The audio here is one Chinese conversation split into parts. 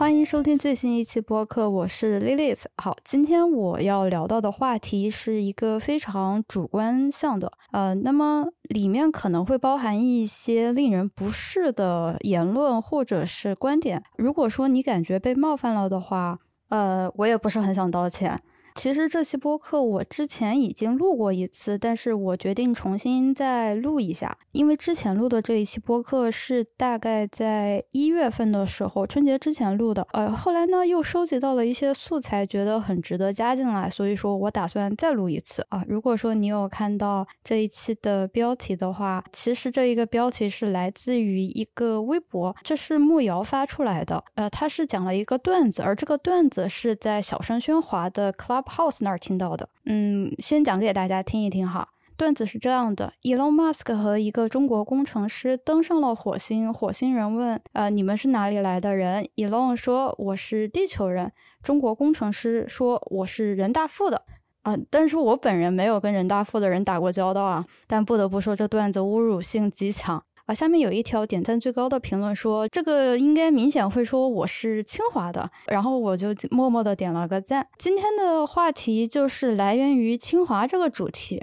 欢迎收听最新一期播客，我是 Lilith。好，今天我要聊到的话题是一个非常主观向的，呃，那么里面可能会包含一些令人不适的言论或者是观点。如果说你感觉被冒犯了的话，呃，我也不是很想道歉。其实这期播客我之前已经录过一次，但是我决定重新再录一下，因为之前录的这一期播客是大概在一月份的时候，春节之前录的。呃，后来呢又收集到了一些素材，觉得很值得加进来，所以说我打算再录一次啊。如果说你有看到这一期的标题的话，其实这一个标题是来自于一个微博，这是木瑶发出来的。呃，他是讲了一个段子，而这个段子是在小声喧哗的 Club。House 那儿听到的，嗯，先讲给大家听一听哈。段子是这样的：Elon Musk 和一个中国工程师登上了火星。火星人问：“呃，你们是哪里来的人？”Elon 说：“我是地球人。”中国工程师说：“我是人大附的。”啊，但是我本人没有跟人大附的人打过交道啊。但不得不说，这段子侮辱性极强。啊，下面有一条点赞最高的评论说，这个应该明显会说我是清华的，然后我就默默的点了个赞。今天的话题就是来源于清华这个主题。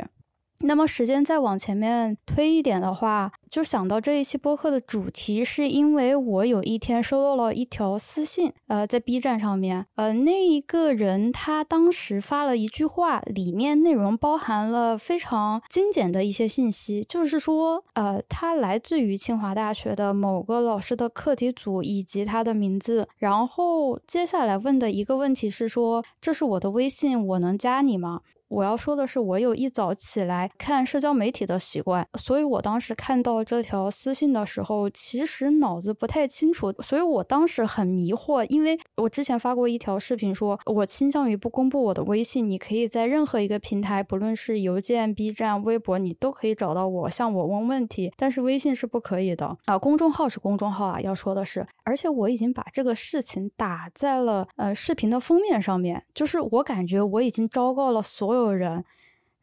那么时间再往前面推一点的话，就想到这一期播客的主题，是因为我有一天收到了一条私信，呃，在 B 站上面，呃，那一个人他当时发了一句话，里面内容包含了非常精简的一些信息，就是说，呃，他来自于清华大学的某个老师的课题组以及他的名字，然后接下来问的一个问题是说，这是我的微信，我能加你吗？我要说的是，我有一早起来看社交媒体的习惯，所以我当时看到这条私信的时候，其实脑子不太清楚，所以我当时很迷惑，因为我之前发过一条视频，说我倾向于不公布我的微信，你可以在任何一个平台，不论是邮件、B 站、微博，你都可以找到我，向我问问题，但是微信是不可以的啊。公众号是公众号啊，要说的是，而且我已经把这个事情打在了呃视频的封面上面，就是我感觉我已经昭告了所有。所有人，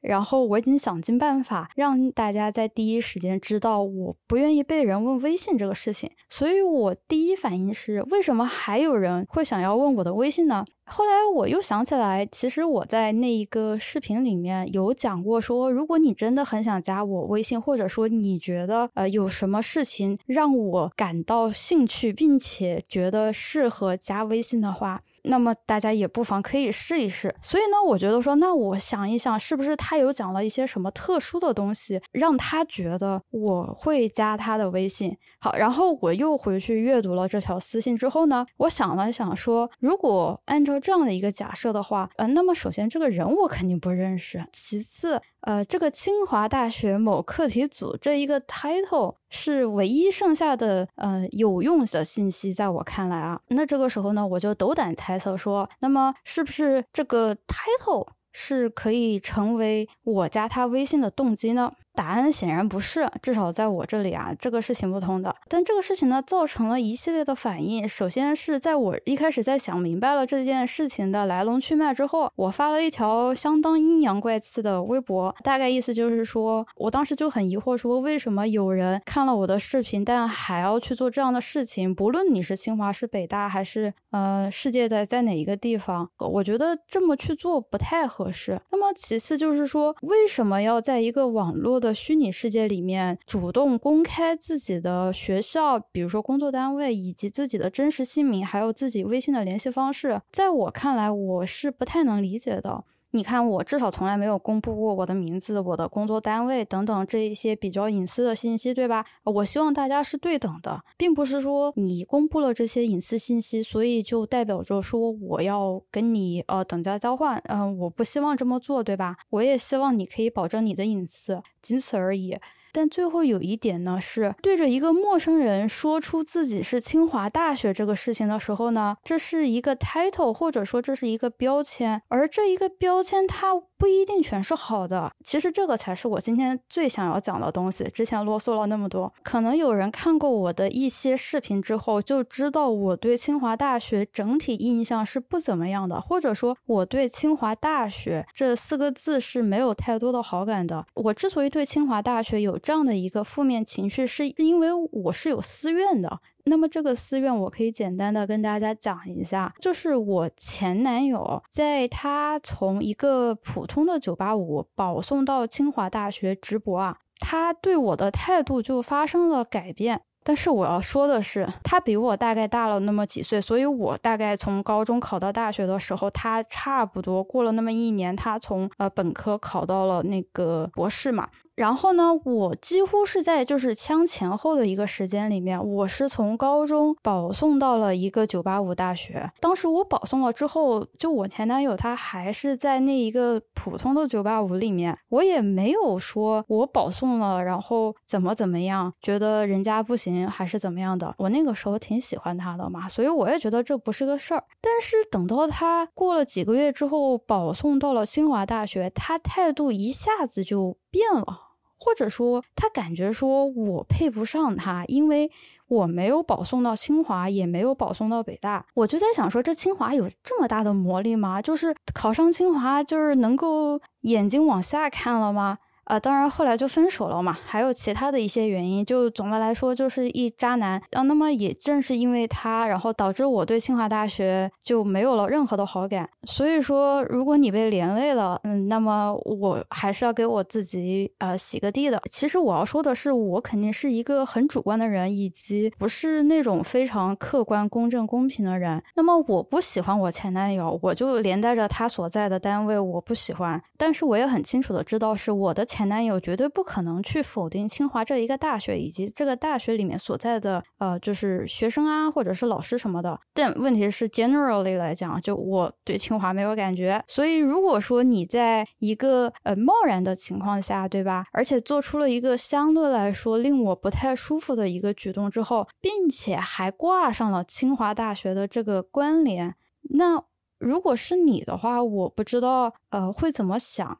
然后我已经想尽办法让大家在第一时间知道我不愿意被人问微信这个事情，所以我第一反应是为什么还有人会想要问我的微信呢？后来我又想起来，其实我在那一个视频里面有讲过，说如果你真的很想加我微信，或者说你觉得呃有什么事情让我感到兴趣，并且觉得适合加微信的话。那么大家也不妨可以试一试。所以呢，我觉得说，那我想一想，是不是他有讲了一些什么特殊的东西，让他觉得我会加他的微信？好，然后我又回去阅读了这条私信之后呢，我想了想说，如果按照这样的一个假设的话，呃，那么首先这个人我肯定不认识，其次。呃，这个清华大学某课题组这一个 title 是唯一剩下的呃有用的信息，在我看来啊，那这个时候呢，我就斗胆猜测说，那么是不是这个 title 是可以成为我加他微信的动机呢？答案显然不是，至少在我这里啊，这个是行不通的。但这个事情呢，造成了一系列的反应。首先是在我一开始在想明白了这件事情的来龙去脉之后，我发了一条相当阴阳怪气的微博，大概意思就是说，我当时就很疑惑，说为什么有人看了我的视频，但还要去做这样的事情？不论你是清华、是北大，还是呃世界在在哪一个地方，我觉得这么去做不太合适。那么其次就是说，为什么要在一个网络的虚拟世界里面主动公开自己的学校，比如说工作单位，以及自己的真实姓名，还有自己微信的联系方式，在我看来，我是不太能理解的。你看，我至少从来没有公布过我的名字、我的工作单位等等这一些比较隐私的信息，对吧？我希望大家是对等的，并不是说你公布了这些隐私信息，所以就代表着说我要跟你呃等价交换。嗯，我不希望这么做，对吧？我也希望你可以保证你的隐私，仅此而已。但最后有一点呢，是对着一个陌生人说出自己是清华大学这个事情的时候呢，这是一个 title，或者说这是一个标签，而这一个标签它。不一定全是好的，其实这个才是我今天最想要讲的东西。之前啰嗦了那么多，可能有人看过我的一些视频之后，就知道我对清华大学整体印象是不怎么样的，或者说我对清华大学这四个字是没有太多的好感的。我之所以对清华大学有这样的一个负面情绪，是因为我是有私怨的。那么这个私怨，我可以简单的跟大家讲一下，就是我前男友在他从一个普通的九八五保送到清华大学直博啊，他对我的态度就发生了改变。但是我要说的是，他比我大概大了那么几岁，所以我大概从高中考到大学的时候，他差不多过了那么一年，他从呃本科考到了那个博士嘛。然后呢，我几乎是在就是枪前后的一个时间里面，我是从高中保送到了一个九八五大学。当时我保送了之后，就我前男友他还是在那一个普通的九八五里面，我也没有说我保送了，然后怎么怎么样，觉得人家不行还是怎么样的。我那个时候挺喜欢他的嘛，所以我也觉得这不是个事儿。但是等到他过了几个月之后，保送到了清华大学，他态度一下子就变了。或者说，他感觉说我配不上他，因为我没有保送到清华，也没有保送到北大。我就在想说，这清华有这么大的魔力吗？就是考上清华，就是能够眼睛往下看了吗？呃，当然后来就分手了嘛，还有其他的一些原因，就总的来说就是一渣男啊。那么也正是因为他，然后导致我对清华大学就没有了任何的好感。所以说，如果你被连累了，嗯，那么我还是要给我自己呃洗个地的。其实我要说的是，我肯定是一个很主观的人，以及不是那种非常客观、公正、公平的人。那么我不喜欢我前男友，我就连带着他所在的单位我不喜欢。但是我也很清楚的知道是我的。前男友绝对不可能去否定清华这一个大学以及这个大学里面所在的呃，就是学生啊，或者是老师什么的。但问题是，generally 来讲，就我对清华没有感觉。所以，如果说你在一个呃贸然的情况下，对吧？而且做出了一个相对来说令我不太舒服的一个举动之后，并且还挂上了清华大学的这个关联，那如果是你的话，我不知道呃会怎么想。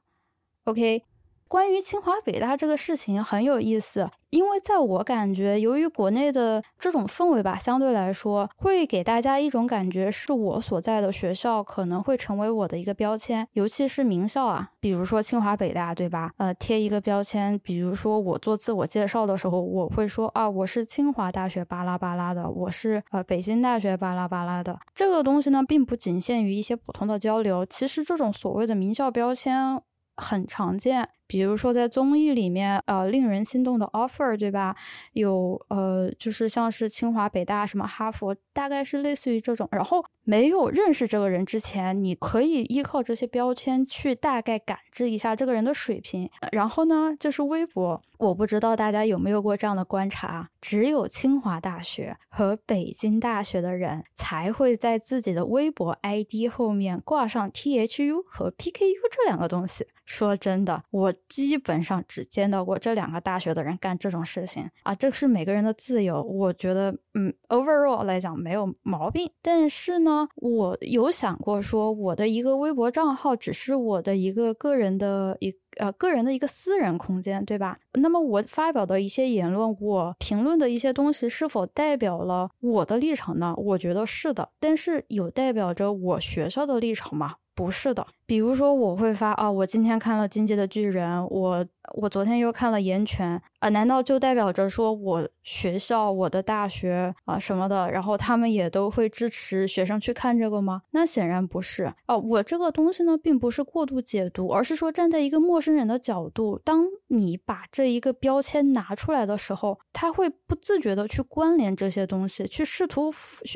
OK。关于清华北大这个事情很有意思，因为在我感觉，由于国内的这种氛围吧，相对来说会给大家一种感觉，是我所在的学校可能会成为我的一个标签，尤其是名校啊，比如说清华北大，对吧？呃，贴一个标签，比如说我做自我介绍的时候，我会说啊，我是清华大学巴拉巴拉的，我是呃北京大学巴拉巴拉的。这个东西呢，并不仅限于一些普通的交流，其实这种所谓的名校标签很常见。比如说，在综艺里面，呃，令人心动的 offer，对吧？有呃，就是像是清华、北大、什么哈佛，大概是类似于这种。然后没有认识这个人之前，你可以依靠这些标签去大概感知一下这个人的水平。然后呢，就是微博，我不知道大家有没有过这样的观察：只有清华大学和北京大学的人才会在自己的微博 ID 后面挂上 THU 和 PKU 这两个东西。说真的，我基本上只见到过这两个大学的人干这种事情啊，这是每个人的自由，我觉得，嗯，overall 来讲没有毛病。但是呢，我有想过说，我的一个微博账号只是我的一个个人的一呃个人的一个私人空间，对吧？那么我发表的一些言论，我评论的一些东西，是否代表了我的立场呢？我觉得是的，但是有代表着我学校的立场吗？不是的，比如说我会发啊，我今天看了《经济的巨人》，我我昨天又看了《岩泉》啊，难道就代表着说我学校、我的大学啊什么的，然后他们也都会支持学生去看这个吗？那显然不是哦。我这个东西呢，并不是过度解读，而是说站在一个陌生人的角度，当你把这一个标签拿出来的时候，他会不自觉的去关联这些东西，去试图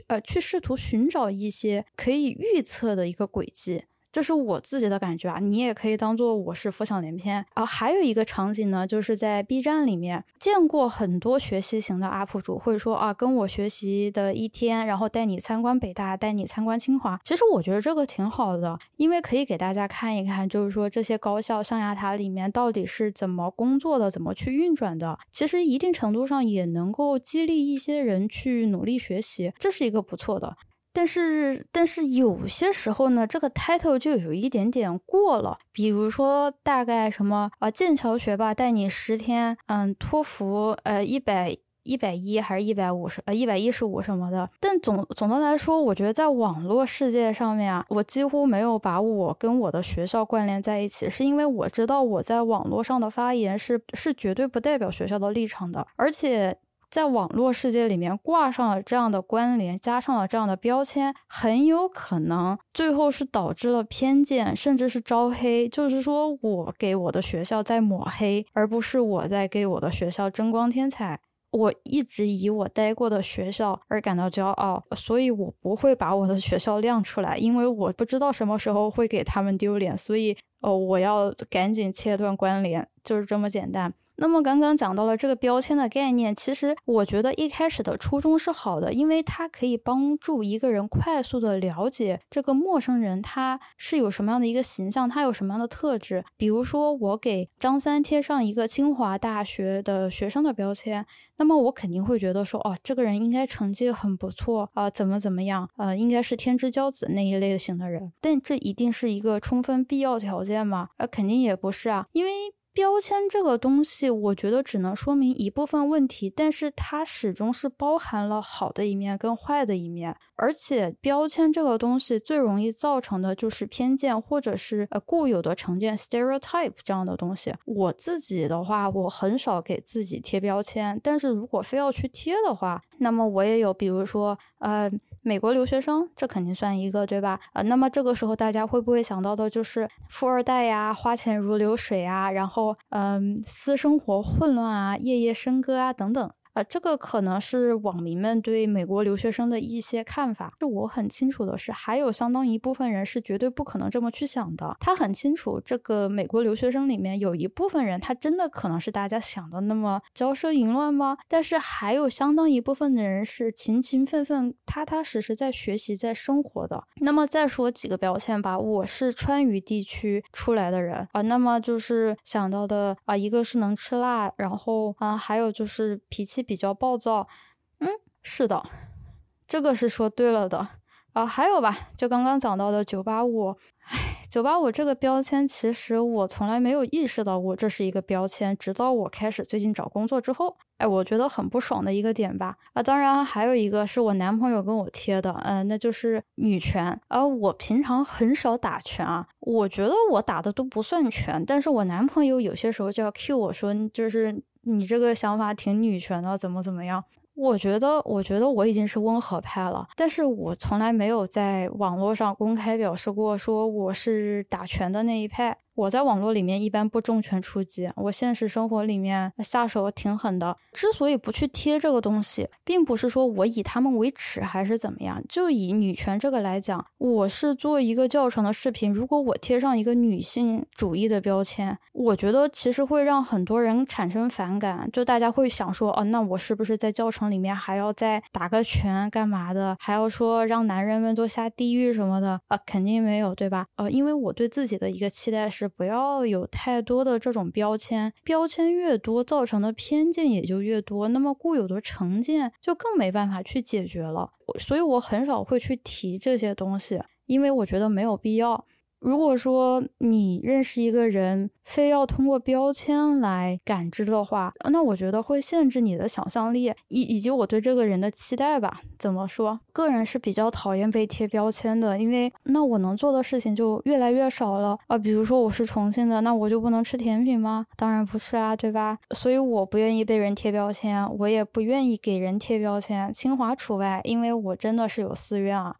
呃去试图寻找一些可以预测的一个轨迹。这是我自己的感觉啊，你也可以当做我是浮想联翩啊。还有一个场景呢，就是在 B 站里面见过很多学习型的 UP 主或者说啊，跟我学习的一天，然后带你参观北大，带你参观清华。其实我觉得这个挺好的，因为可以给大家看一看，就是说这些高校象牙塔里面到底是怎么工作的，怎么去运转的。其实一定程度上也能够激励一些人去努力学习，这是一个不错的。但是，但是有些时候呢，这个 title 就有一点点过了。比如说，大概什么啊，剑桥学霸带你十天，嗯，托福呃一百。一百一还是一百五十呃一百一十五什么的。但总总的来说，我觉得在网络世界上面啊，我几乎没有把我跟我的学校关联在一起，是因为我知道我在网络上的发言是是绝对不代表学校的立场的，而且。在网络世界里面挂上了这样的关联，加上了这样的标签，很有可能最后是导致了偏见，甚至是招黑。就是说我给我的学校在抹黑，而不是我在给我的学校争光添彩。我一直以我待过的学校而感到骄傲，所以我不会把我的学校亮出来，因为我不知道什么时候会给他们丢脸，所以哦，我要赶紧切断关联，就是这么简单。那么刚刚讲到了这个标签的概念，其实我觉得一开始的初衷是好的，因为它可以帮助一个人快速的了解这个陌生人他是有什么样的一个形象，他有什么样的特质。比如说我给张三贴上一个清华大学的学生的标签，那么我肯定会觉得说，哦，这个人应该成绩很不错啊，怎么怎么样，呃，应该是天之骄子那一类型的人。但这一定是一个充分必要条件吗？呃，肯定也不是啊，因为。标签这个东西，我觉得只能说明一部分问题，但是它始终是包含了好的一面跟坏的一面。而且，标签这个东西最容易造成的就是偏见，或者是呃固有的成见 （stereotype） 这样的东西。我自己的话，我很少给自己贴标签，但是如果非要去贴的话，那么我也有，比如说呃。美国留学生，这肯定算一个，对吧？呃，那么这个时候大家会不会想到的就是富二代呀，花钱如流水啊，然后嗯，私生活混乱啊，夜夜笙歌啊，等等。呃，这个可能是网民们对美国留学生的一些看法。是我很清楚的是，还有相当一部分人是绝对不可能这么去想的。他很清楚，这个美国留学生里面有一部分人，他真的可能是大家想的那么骄奢淫乱吗？但是还有相当一部分的人是勤勤奋奋、踏踏实实在学习、在生活的。那么再说几个标签吧，我是川渝地区出来的人啊，那么就是想到的啊，一个是能吃辣，然后啊，还有就是脾气。比较暴躁，嗯，是的，这个是说对了的啊。还有吧，就刚刚讲到的九八五，哎，九八五这个标签，其实我从来没有意识到过这是一个标签，直到我开始最近找工作之后，哎，我觉得很不爽的一个点吧。啊，当然还有一个是我男朋友跟我贴的，嗯，那就是女权。而我平常很少打拳啊，我觉得我打的都不算拳，但是我男朋友有些时候就要 cue 我说，就是。你这个想法挺女权的，怎么怎么样？我觉得，我觉得我已经是温和派了，但是我从来没有在网络上公开表示过，说我是打拳的那一派。我在网络里面一般不重拳出击，我现实生活里面下手挺狠的。之所以不去贴这个东西，并不是说我以他们为耻还是怎么样。就以女权这个来讲，我是做一个教程的视频，如果我贴上一个女性主义的标签，我觉得其实会让很多人产生反感。就大家会想说，哦，那我是不是在教程里面还要再打个拳干嘛的？还要说让男人们都下地狱什么的？啊，肯定没有，对吧？呃，因为我对自己的一个期待是不要有太多的这种标签，标签越多，造成的偏见也就越多，那么固有的成见就更没办法去解决了。所以我很少会去提这些东西，因为我觉得没有必要。如果说你认识一个人，非要通过标签来感知的话，那我觉得会限制你的想象力，以以及我对这个人的期待吧。怎么说？个人是比较讨厌被贴标签的，因为那我能做的事情就越来越少了啊。比如说我是重庆的，那我就不能吃甜品吗？当然不是啊，对吧？所以我不愿意被人贴标签，我也不愿意给人贴标签，清华除外，因为我真的是有私怨啊。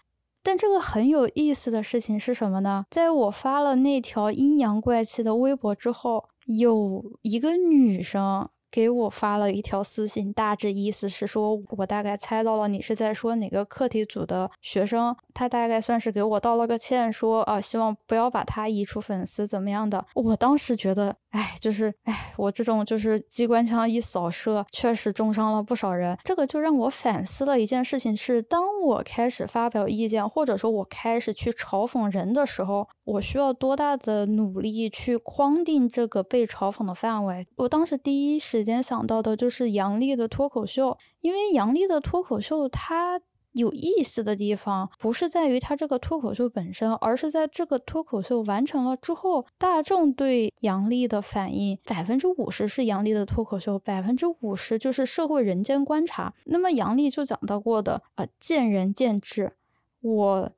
但这个很有意思的事情是什么呢？在我发了那条阴阳怪气的微博之后，有一个女生给我发了一条私信，大致意思是说，我大概猜到了你是在说哪个课题组的学生。他大概算是给我道了个歉，说啊，希望不要把他移出粉丝怎么样的。我当时觉得，哎，就是哎，我这种就是机关枪一扫射，确实重伤了不少人。这个就让我反思了一件事情：是当我开始发表意见，或者说我开始去嘲讽人的时候，我需要多大的努力去框定这个被嘲讽的范围？我当时第一时间想到的就是杨笠的脱口秀，因为杨笠的脱口秀，他。有意思的地方不是在于它这个脱口秀本身，而是在这个脱口秀完成了之后，大众对杨笠的反应，百分之五十是杨笠的脱口秀，百分之五十就是社会人间观察。那么杨笠就讲到过的啊，见仁见智，我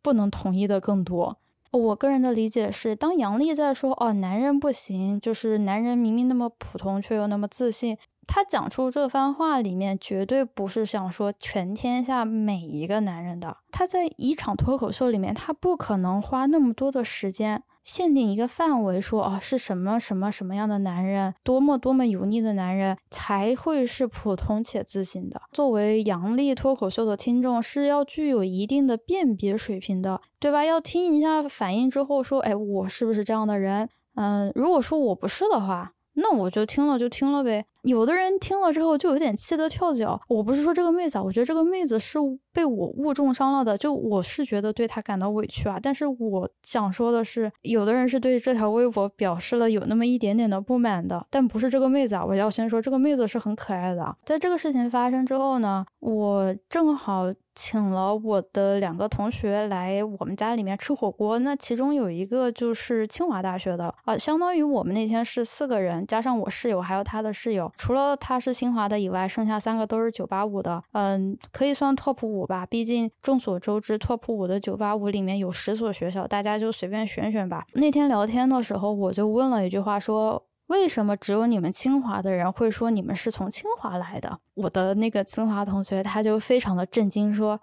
不能同意的更多。我个人的理解是，当杨笠在说哦，男人不行，就是男人明明那么普通，却又那么自信。他讲出这番话里面，绝对不是想说全天下每一个男人的。他在一场脱口秀里面，他不可能花那么多的时间限定一个范围，说哦是什么什么什么样的男人，多么多么油腻的男人才会是普通且自信的。作为杨笠脱口秀的听众，是要具有一定的辨别水平的，对吧？要听一下反应之后说，哎，我是不是这样的人？嗯，如果说我不是的话。那我就听了就听了呗。有的人听了之后就有点气得跳脚。我不是说这个妹子，啊，我觉得这个妹子是被我误重伤了的。就我是觉得对她感到委屈啊。但是我想说的是，有的人是对这条微博表示了有那么一点点的不满的，但不是这个妹子啊。我要先说这个妹子是很可爱的。在这个事情发生之后呢，我正好。请了我的两个同学来我们家里面吃火锅，那其中有一个就是清华大学的啊，相当于我们那天是四个人，加上我室友还有他的室友，除了他是清华的以外，剩下三个都是九八五的，嗯，可以算 top 五吧，毕竟众所周知，top 五的九八五里面有十所学校，大家就随便选选吧。那天聊天的时候，我就问了一句话说。为什么只有你们清华的人会说你们是从清华来的？我的那个清华同学他就非常的震惊，说：“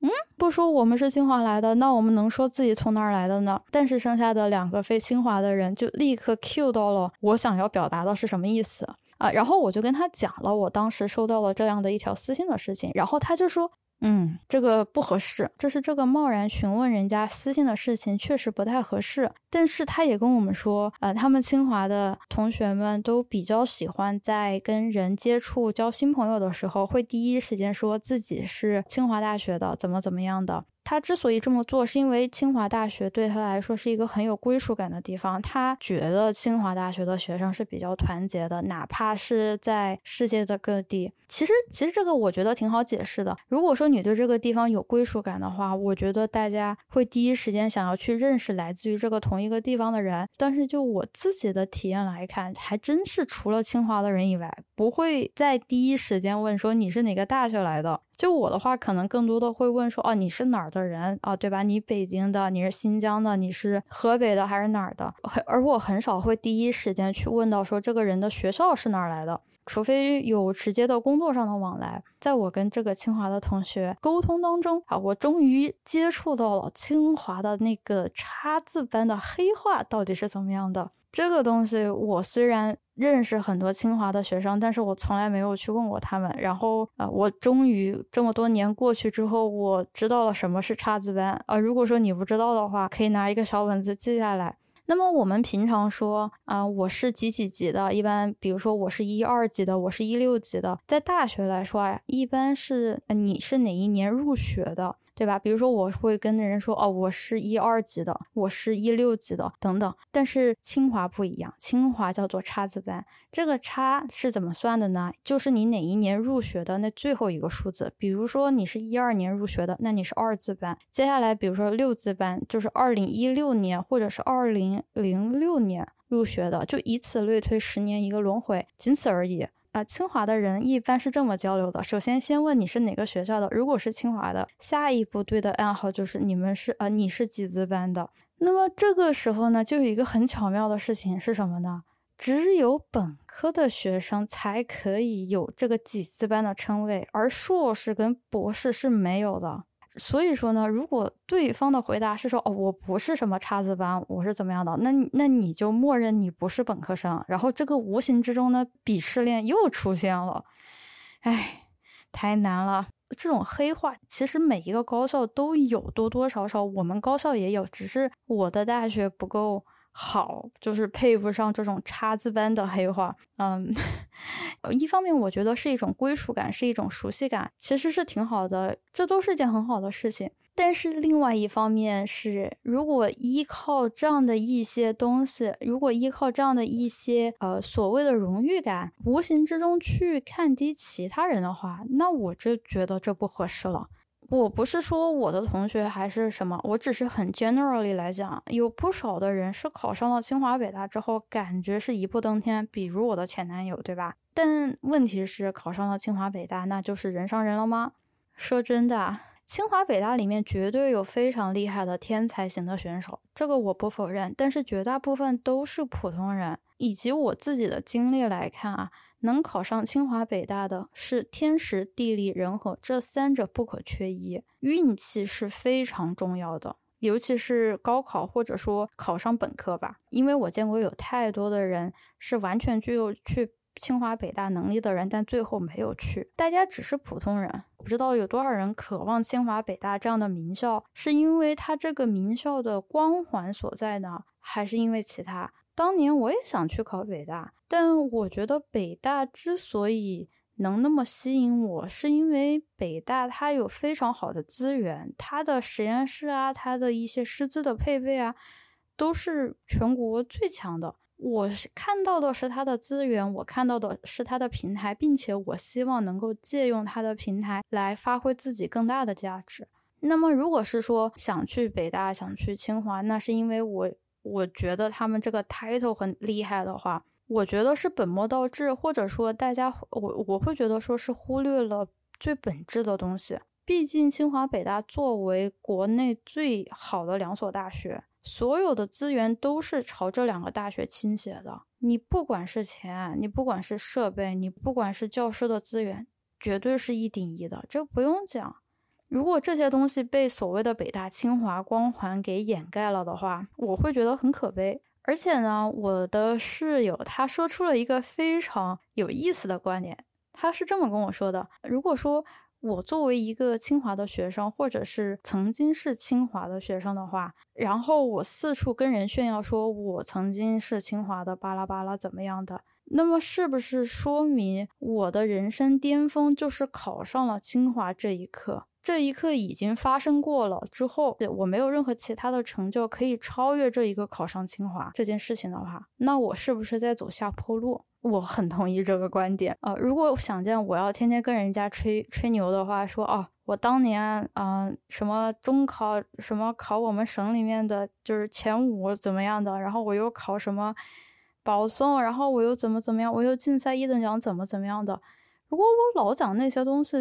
嗯，不说我们是清华来的，那我们能说自己从哪儿来的呢？”但是剩下的两个非清华的人就立刻 cue 到了我想要表达的是什么意思啊，然后我就跟他讲了我当时收到了这样的一条私信的事情，然后他就说。嗯，这个不合适，就是这个贸然询问人家私信的事情确实不太合适。但是他也跟我们说，呃，他们清华的同学们都比较喜欢在跟人接触、交新朋友的时候，会第一时间说自己是清华大学的，怎么怎么样的。他之所以这么做，是因为清华大学对他来说是一个很有归属感的地方。他觉得清华大学的学生是比较团结的，哪怕是在世界的各地。其实，其实这个我觉得挺好解释的。如果说你对这个地方有归属感的话，我觉得大家会第一时间想要去认识来自于这个同一个地方的人。但是就我自己的体验来看，还真是除了清华的人以外，不会在第一时间问说你是哪个大学来的。就我的话，可能更多的会问说，哦，你是哪儿的人啊？对吧？你北京的，你是新疆的，你是河北的还是哪儿的？而我很少会第一时间去问到说这个人的学校是哪儿来的，除非有直接的工作上的往来。在我跟这个清华的同学沟通当中啊，我终于接触到了清华的那个叉字班的黑话到底是怎么样的。这个东西，我虽然认识很多清华的学生，但是我从来没有去问过他们。然后，呃，我终于这么多年过去之后，我知道了什么是叉子班啊。如果说你不知道的话，可以拿一个小本子记下来。那么我们平常说啊，我是几几级的，一般比如说我是一二级的，我是一六级的，在大学来说啊，一般是你是哪一年入学的。对吧？比如说，我会跟人说，哦，我是一二级的，我是一六级的，等等。但是清华不一样，清华叫做叉字班。这个叉是怎么算的呢？就是你哪一年入学的那最后一个数字。比如说你是一二年入学的，那你是二字班。接下来，比如说六字班，就是二零一六年或者是二零零六年入学的，就以此类推，十年一个轮回，仅此而已。啊，清华的人一般是这么交流的：首先，先问你是哪个学校的，如果是清华的，下一步对的暗号就是你们是呃，你是几字班的。那么这个时候呢，就有一个很巧妙的事情是什么呢？只有本科的学生才可以有这个几字班的称谓，而硕士跟博士是没有的。所以说呢，如果对方的回答是说哦，我不是什么叉子班，我是怎么样的，那那你就默认你不是本科生，然后这个无形之中呢，鄙视链又出现了，哎，太难了。这种黑话其实每一个高校都有，多多少少我们高校也有，只是我的大学不够。好，就是配不上这种叉子般的黑话。嗯，一方面我觉得是一种归属感，是一种熟悉感，其实是挺好的，这都是件很好的事情。但是另外一方面是，如果依靠这样的一些东西，如果依靠这样的一些呃所谓的荣誉感，无形之中去看低其他人的话，那我就觉得这不合适了。我不是说我的同学还是什么，我只是很 generally 来讲，有不少的人是考上了清华北大之后，感觉是一步登天，比如我的前男友，对吧？但问题是，考上了清华北大，那就是人上人了吗？说真的。清华北大里面绝对有非常厉害的天才型的选手，这个我不否认。但是绝大部分都是普通人。以及我自己的经历来看啊，能考上清华北大的是天时地利人和这三者不可缺一，运气是非常重要的。尤其是高考或者说考上本科吧，因为我见过有太多的人是完全具有去。清华北大能力的人，但最后没有去。大家只是普通人，不知道有多少人渴望清华北大这样的名校，是因为他这个名校的光环所在呢，还是因为其他？当年我也想去考北大，但我觉得北大之所以能那么吸引我，是因为北大它有非常好的资源，它的实验室啊，它的一些师资的配备啊，都是全国最强的。我是看到的是它的资源，我看到的是它的平台，并且我希望能够借用它的平台来发挥自己更大的价值。那么，如果是说想去北大、想去清华，那是因为我我觉得他们这个 title 很厉害的话，我觉得是本末倒置，或者说大家我我会觉得说是忽略了最本质的东西。毕竟清华北大作为国内最好的两所大学。所有的资源都是朝这两个大学倾斜的。你不管是钱，你不管是设备，你不管是教师的资源，绝对是一顶一的，这不用讲。如果这些东西被所谓的北大清华光环给掩盖了的话，我会觉得很可悲。而且呢，我的室友他说出了一个非常有意思的观点，他是这么跟我说的：如果说。我作为一个清华的学生，或者是曾经是清华的学生的话，然后我四处跟人炫耀说我曾经是清华的，巴拉巴拉怎么样的，那么是不是说明我的人生巅峰就是考上了清华这一刻？这一刻已经发生过了之后，我没有任何其他的成就可以超越这一个考上清华这件事情的话，那我是不是在走下坡路？我很同意这个观点啊！如果想见我要天天跟人家吹吹牛的话，说哦，我当年嗯什么中考什么考我们省里面的就是前五怎么样的，然后我又考什么保送，然后我又怎么怎么样，我又竞赛一等奖怎么怎么样的。如果我老讲那些东西，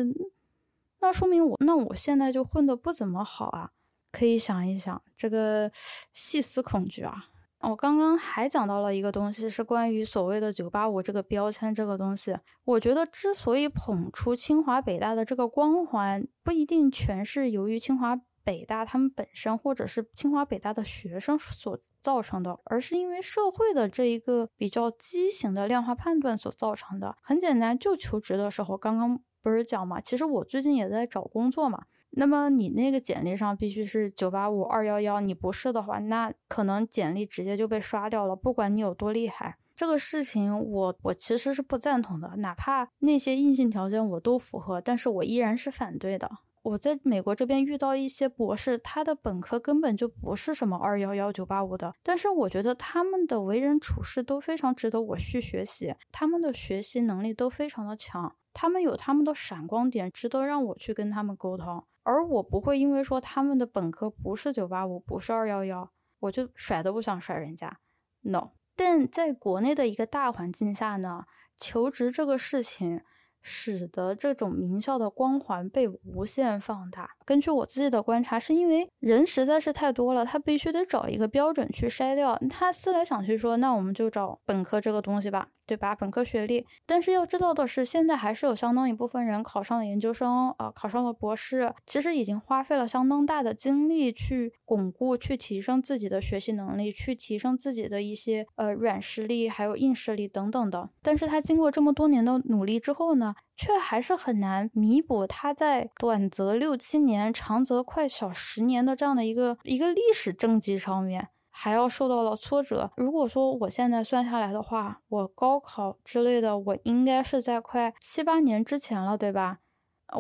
那说明我那我现在就混得不怎么好啊！可以想一想，这个细思恐惧啊！我刚刚还讲到了一个东西，是关于所谓的“九八五”这个标签这个东西。我觉得之所以捧出清华北大的这个光环，不一定全是由于清华北大他们本身，或者是清华北大的学生所造成的，而是因为社会的这一个比较畸形的量化判断所造成的。很简单，就求职的时候，刚刚不是讲嘛？其实我最近也在找工作嘛。那么你那个简历上必须是九八五二幺幺，你不是的话，那可能简历直接就被刷掉了。不管你有多厉害，这个事情我我其实是不赞同的。哪怕那些硬性条件我都符合，但是我依然是反对的。我在美国这边遇到一些博士，他的本科根本就不是什么二幺幺九八五的，但是我觉得他们的为人处事都非常值得我去学习，他们的学习能力都非常的强，他们有他们的闪光点，值得让我去跟他们沟通。而我不会因为说他们的本科不是九八五，不是二幺幺，我就甩都不想甩人家，no。但在国内的一个大环境下呢，求职这个事情。使得这种名校的光环被无限放大。根据我自己的观察，是因为人实在是太多了，他必须得找一个标准去筛掉。他思来想去说，那我们就找本科这个东西吧，对吧？本科学历。但是要知道的是，现在还是有相当一部分人考上了研究生，啊，考上了博士，其实已经花费了相当大的精力去巩固、去提升自己的学习能力，去提升自己的一些呃软实力，还有硬实力等等的。但是他经过这么多年的努力之后呢？却还是很难弥补他在短则六七年、长则快小十年的这样的一个一个历史政绩上面，还要受到了挫折。如果说我现在算下来的话，我高考之类的，我应该是在快七八年之前了，对吧？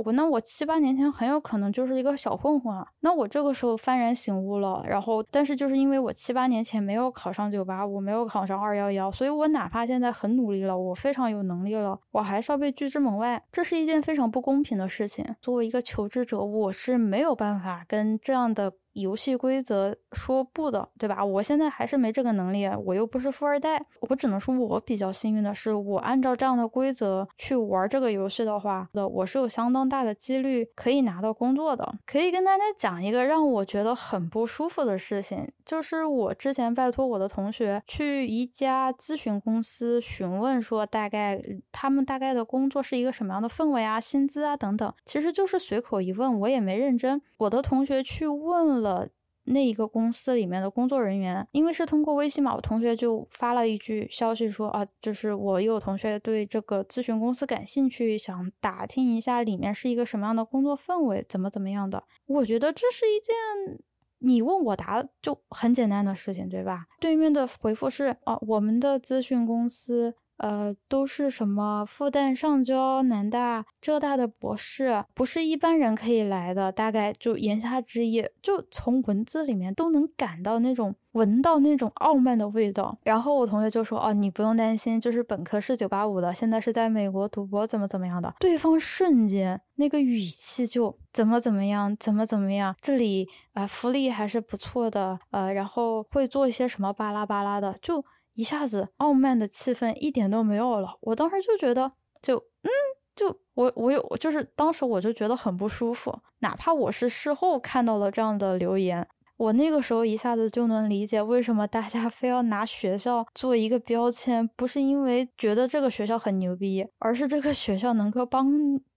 我那我七八年前很有可能就是一个小混混啊。那我这个时候幡然醒悟了，然后但是就是因为我七八年前没有考上九八五，没有考上二幺幺，所以我哪怕现在很努力了，我非常有能力了，我还是要被拒之门外，这是一件非常不公平的事情。作为一个求职者，我是没有办法跟这样的。游戏规则说不的，对吧？我现在还是没这个能力，我又不是富二代，我只能说我比较幸运的是，我按照这样的规则去玩这个游戏的话，的我是有相当大的几率可以拿到工作的。可以跟大家讲一个让我觉得很不舒服的事情，就是我之前拜托我的同学去一家咨询公司询问，说大概他们大概的工作是一个什么样的氛围啊、薪资啊等等，其实就是随口一问，我也没认真。我的同学去问。了那一个公司里面的工作人员，因为是通过微信嘛，我同学就发了一句消息说啊，就是我有同学对这个咨询公司感兴趣，想打听一下里面是一个什么样的工作氛围，怎么怎么样的。我觉得这是一件你问我答就很简单的事情，对吧？对面的回复是啊，我们的咨询公司。呃，都是什么复旦、上交、南大、浙大的博士，不是一般人可以来的。大概就言下之意，就从文字里面都能感到那种闻到那种傲慢的味道。然后我同学就说：“哦，你不用担心，就是本科是九八五的，现在是在美国读博，怎么怎么样的。”对方瞬间那个语气就怎么怎么样，怎么怎么样，这里啊福利还是不错的，呃，然后会做一些什么巴拉巴拉的，就。一下子傲慢的气氛一点都没有了，我当时就觉得，就嗯，就我我有，就是当时我就觉得很不舒服，哪怕我是事后看到了这样的留言，我那个时候一下子就能理解为什么大家 非要拿学校做一个标签，不是因为觉得这个学校很牛逼，而是这个学校能够帮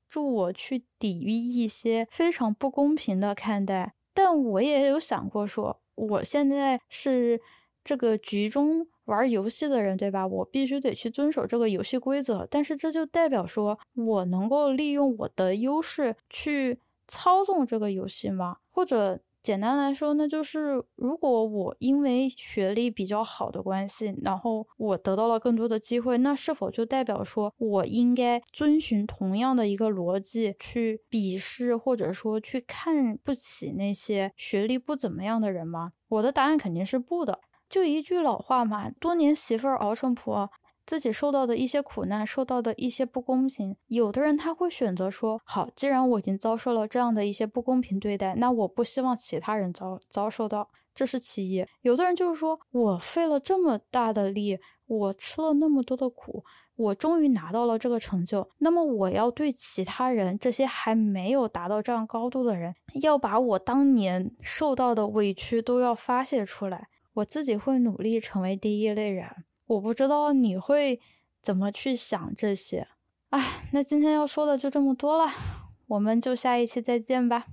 助我去抵御一些非常不公平的看待。但我也有想过，说我现在是这个局中。玩游戏的人，对吧？我必须得去遵守这个游戏规则，但是这就代表说我能够利用我的优势去操纵这个游戏吗？或者简单来说，那就是如果我因为学历比较好的关系，然后我得到了更多的机会，那是否就代表说我应该遵循同样的一个逻辑去鄙视或者说去看不起那些学历不怎么样的人吗？我的答案肯定是不的。就一句老话嘛，多年媳妇熬成婆，自己受到的一些苦难，受到的一些不公平，有的人他会选择说，好，既然我已经遭受了这样的一些不公平对待，那我不希望其他人遭遭受到，这是其一。有的人就是说我费了这么大的力，我吃了那么多的苦，我终于拿到了这个成就，那么我要对其他人，这些还没有达到这样高度的人，要把我当年受到的委屈都要发泄出来。我自己会努力成为第一类人，我不知道你会怎么去想这些。哎，那今天要说的就这么多了，我们就下一期再见吧。